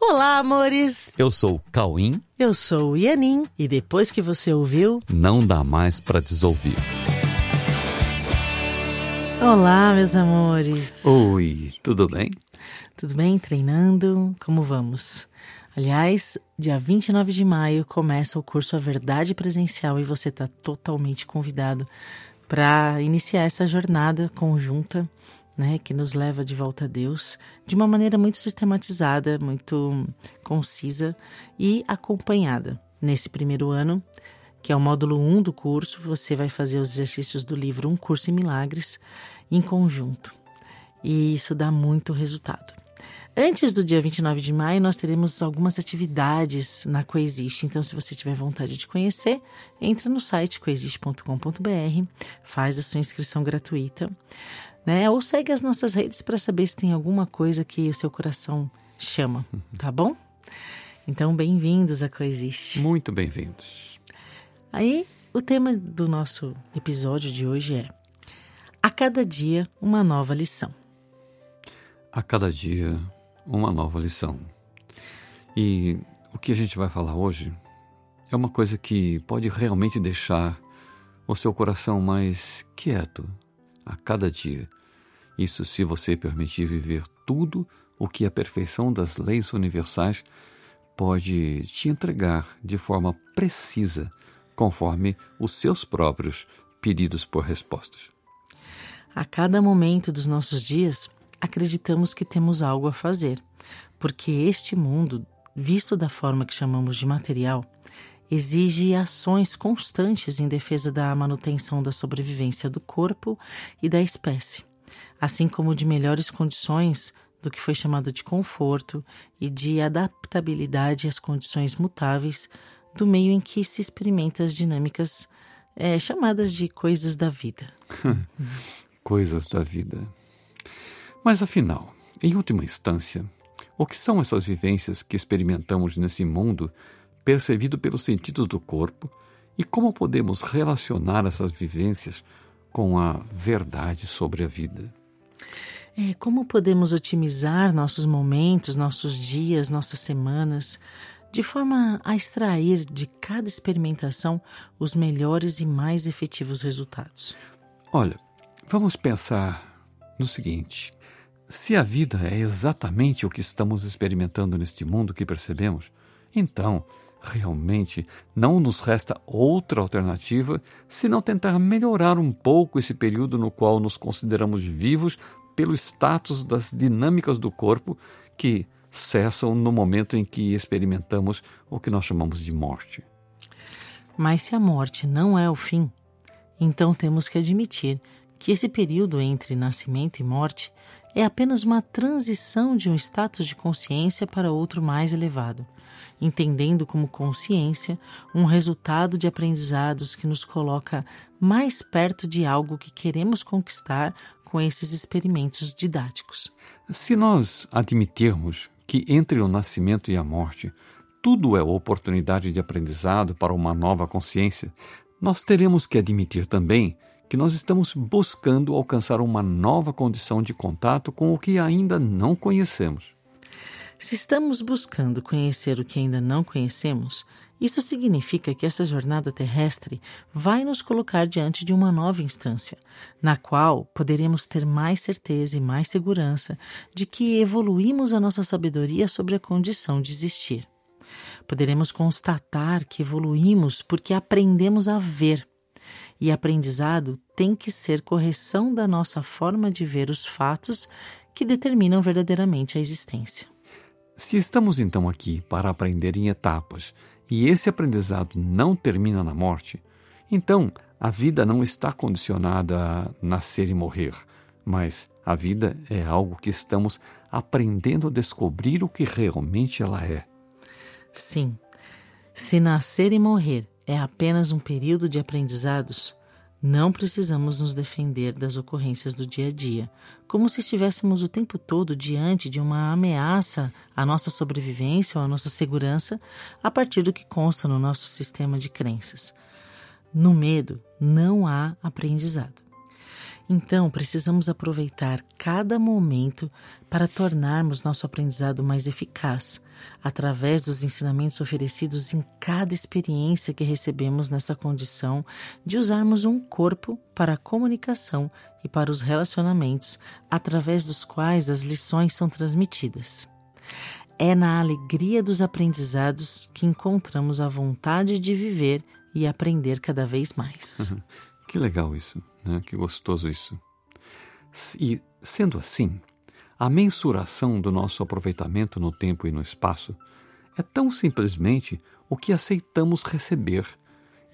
Olá, amores! Eu sou o Cauim. Eu sou o Ianin. E depois que você ouviu, Não dá mais pra desouvir. Olá, meus amores! Oi, tudo bem? Tudo bem? Treinando? Como vamos? Aliás, dia 29 de maio começa o curso A Verdade Presencial e você está totalmente convidado para iniciar essa jornada conjunta, né, que nos leva de volta a Deus, de uma maneira muito sistematizada, muito concisa e acompanhada. Nesse primeiro ano, que é o módulo 1 do curso, você vai fazer os exercícios do livro Um Curso em Milagres em conjunto. E isso dá muito resultado. Antes do dia 29 de maio, nós teremos algumas atividades na Coexiste. Então, se você tiver vontade de conhecer, entra no site coexiste.com.br, faz a sua inscrição gratuita, né? Ou segue as nossas redes para saber se tem alguma coisa que o seu coração chama, tá bom? Então, bem-vindos a Coexiste. Muito bem-vindos. Aí, o tema do nosso episódio de hoje é A cada dia uma nova lição. A cada dia, uma nova lição. E o que a gente vai falar hoje é uma coisa que pode realmente deixar o seu coração mais quieto a cada dia. Isso se você permitir viver tudo o que a perfeição das leis universais pode te entregar de forma precisa, conforme os seus próprios pedidos por respostas. A cada momento dos nossos dias, acreditamos que temos algo a fazer, porque este mundo, visto da forma que chamamos de material, exige ações constantes em defesa da manutenção da sobrevivência do corpo e da espécie, assim como de melhores condições do que foi chamado de conforto e de adaptabilidade às condições mutáveis do meio em que se experimenta as dinâmicas é, chamadas de coisas da vida. coisas da vida. Mas afinal, em última instância, o que são essas vivências que experimentamos nesse mundo percebido pelos sentidos do corpo e como podemos relacionar essas vivências com a verdade sobre a vida? É, como podemos otimizar nossos momentos, nossos dias, nossas semanas, de forma a extrair de cada experimentação os melhores e mais efetivos resultados? Olha, vamos pensar no seguinte: se a vida é exatamente o que estamos experimentando neste mundo que percebemos, então realmente não nos resta outra alternativa senão tentar melhorar um pouco esse período no qual nos consideramos vivos pelo status das dinâmicas do corpo que cessam no momento em que experimentamos o que nós chamamos de morte. Mas se a morte não é o fim, então temos que admitir que esse período entre nascimento e morte é apenas uma transição de um status de consciência para outro mais elevado, entendendo como consciência um resultado de aprendizados que nos coloca mais perto de algo que queremos conquistar com esses experimentos didáticos. Se nós admitirmos que entre o nascimento e a morte tudo é oportunidade de aprendizado para uma nova consciência, nós teremos que admitir também que nós estamos buscando alcançar uma nova condição de contato com o que ainda não conhecemos. Se estamos buscando conhecer o que ainda não conhecemos, isso significa que essa jornada terrestre vai nos colocar diante de uma nova instância, na qual poderemos ter mais certeza e mais segurança de que evoluímos a nossa sabedoria sobre a condição de existir. Poderemos constatar que evoluímos porque aprendemos a ver. E aprendizado tem que ser correção da nossa forma de ver os fatos que determinam verdadeiramente a existência. Se estamos então aqui para aprender em etapas e esse aprendizado não termina na morte, então a vida não está condicionada a nascer e morrer, mas a vida é algo que estamos aprendendo a descobrir o que realmente ela é. Sim, se nascer e morrer é apenas um período de aprendizados, não precisamos nos defender das ocorrências do dia a dia, como se estivéssemos o tempo todo diante de uma ameaça à nossa sobrevivência ou à nossa segurança a partir do que consta no nosso sistema de crenças. No medo não há aprendizado. Então, precisamos aproveitar cada momento para tornarmos nosso aprendizado mais eficaz, através dos ensinamentos oferecidos em cada experiência que recebemos nessa condição de usarmos um corpo para a comunicação e para os relacionamentos, através dos quais as lições são transmitidas. É na alegria dos aprendizados que encontramos a vontade de viver e aprender cada vez mais. Uhum. Que legal isso, né? Que gostoso isso. E sendo assim, a mensuração do nosso aproveitamento no tempo e no espaço é tão simplesmente o que aceitamos receber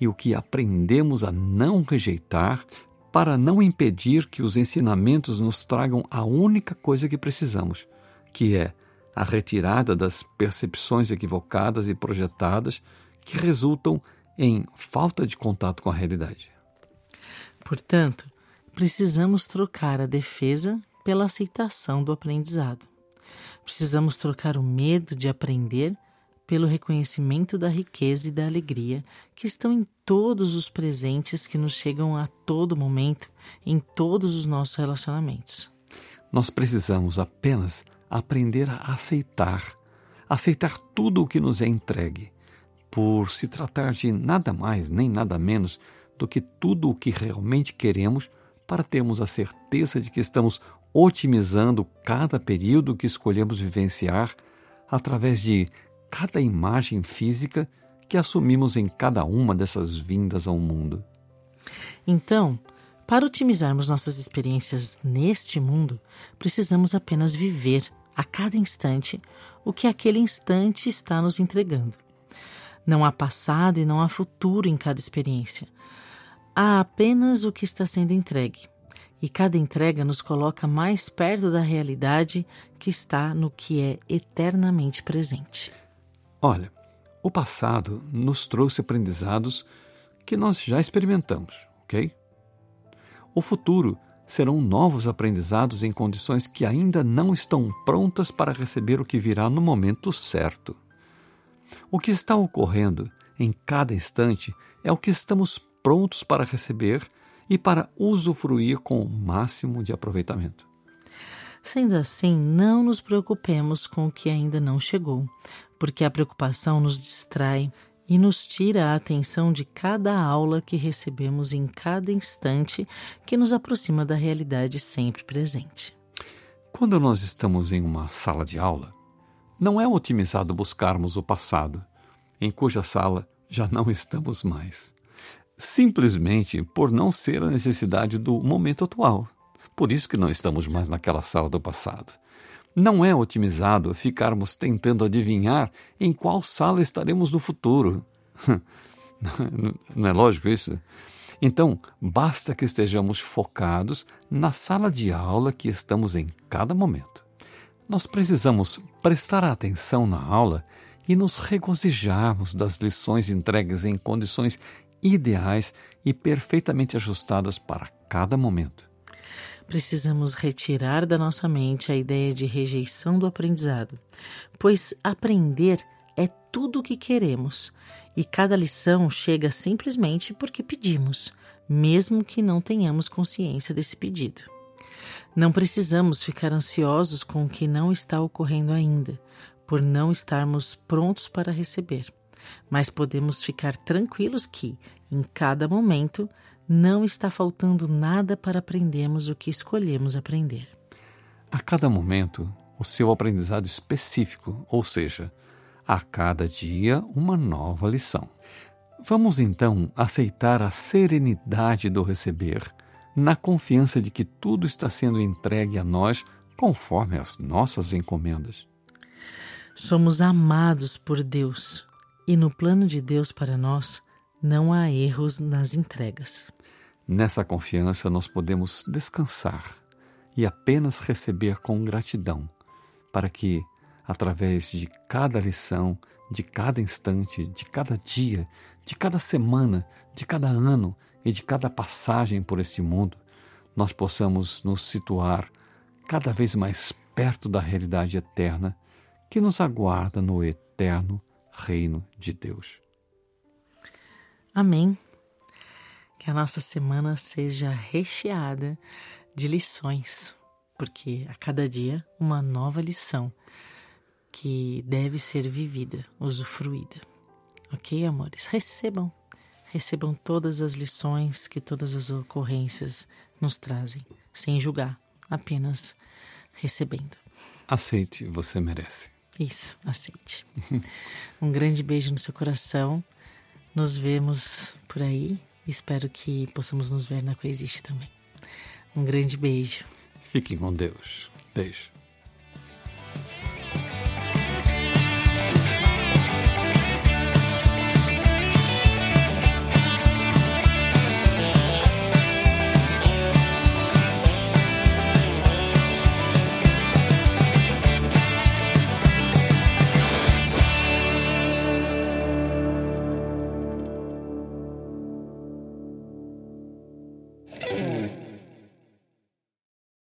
e o que aprendemos a não rejeitar para não impedir que os ensinamentos nos tragam a única coisa que precisamos, que é a retirada das percepções equivocadas e projetadas que resultam em falta de contato com a realidade. Portanto, precisamos trocar a defesa pela aceitação do aprendizado. Precisamos trocar o medo de aprender pelo reconhecimento da riqueza e da alegria que estão em todos os presentes que nos chegam a todo momento, em todos os nossos relacionamentos. Nós precisamos apenas aprender a aceitar, aceitar tudo o que nos é entregue, por se tratar de nada mais nem nada menos do que tudo o que realmente queremos para termos a certeza de que estamos otimizando cada período que escolhemos vivenciar através de cada imagem física que assumimos em cada uma dessas vindas ao mundo. Então, para otimizarmos nossas experiências neste mundo, precisamos apenas viver a cada instante o que aquele instante está nos entregando. Não há passado e não há futuro em cada experiência. Há apenas o que está sendo entregue. E cada entrega nos coloca mais perto da realidade que está no que é eternamente presente. Olha, o passado nos trouxe aprendizados que nós já experimentamos, ok? O futuro serão novos aprendizados em condições que ainda não estão prontas para receber o que virá no momento certo. O que está ocorrendo em cada instante é o que estamos prontos para receber e para usufruir com o máximo de aproveitamento. Sendo assim, não nos preocupemos com o que ainda não chegou, porque a preocupação nos distrai e nos tira a atenção de cada aula que recebemos em cada instante que nos aproxima da realidade sempre presente. Quando nós estamos em uma sala de aula, não é otimizado buscarmos o passado, em cuja sala já não estamos mais. Simplesmente por não ser a necessidade do momento atual. Por isso que não estamos mais naquela sala do passado. Não é otimizado ficarmos tentando adivinhar em qual sala estaremos no futuro. Não é lógico isso? Então, basta que estejamos focados na sala de aula que estamos em cada momento. Nós precisamos prestar atenção na aula e nos regozijarmos das lições entregues em condições ideais e perfeitamente ajustadas para cada momento precisamos retirar da nossa mente a ideia de rejeição do aprendizado, pois aprender é tudo o que queremos e cada lição chega simplesmente porque pedimos, mesmo que não tenhamos consciência desse pedido. Não precisamos ficar ansiosos com o que não está ocorrendo ainda, por não estarmos prontos para receber, mas podemos ficar tranquilos que, em cada momento, não está faltando nada para aprendermos o que escolhemos aprender. A cada momento, o seu aprendizado específico, ou seja, a cada dia uma nova lição. Vamos então aceitar a serenidade do receber, na confiança de que tudo está sendo entregue a nós conforme as nossas encomendas. Somos amados por Deus e no plano de Deus para nós não há erros nas entregas. Nessa confiança, nós podemos descansar e apenas receber com gratidão, para que, através de cada lição, de cada instante, de cada dia, de cada semana, de cada ano e de cada passagem por este mundo, nós possamos nos situar cada vez mais perto da realidade eterna que nos aguarda no eterno reino de Deus. Amém que a nossa semana seja recheada de lições, porque a cada dia uma nova lição que deve ser vivida, usufruída. Ok, amores? Recebam, recebam todas as lições que todas as ocorrências nos trazem, sem julgar, apenas recebendo. Aceite, você merece. Isso, aceite. um grande beijo no seu coração. Nos vemos por aí. Espero que possamos nos ver na Coexiste também. Um grande beijo. Fiquem com Deus. Beijo.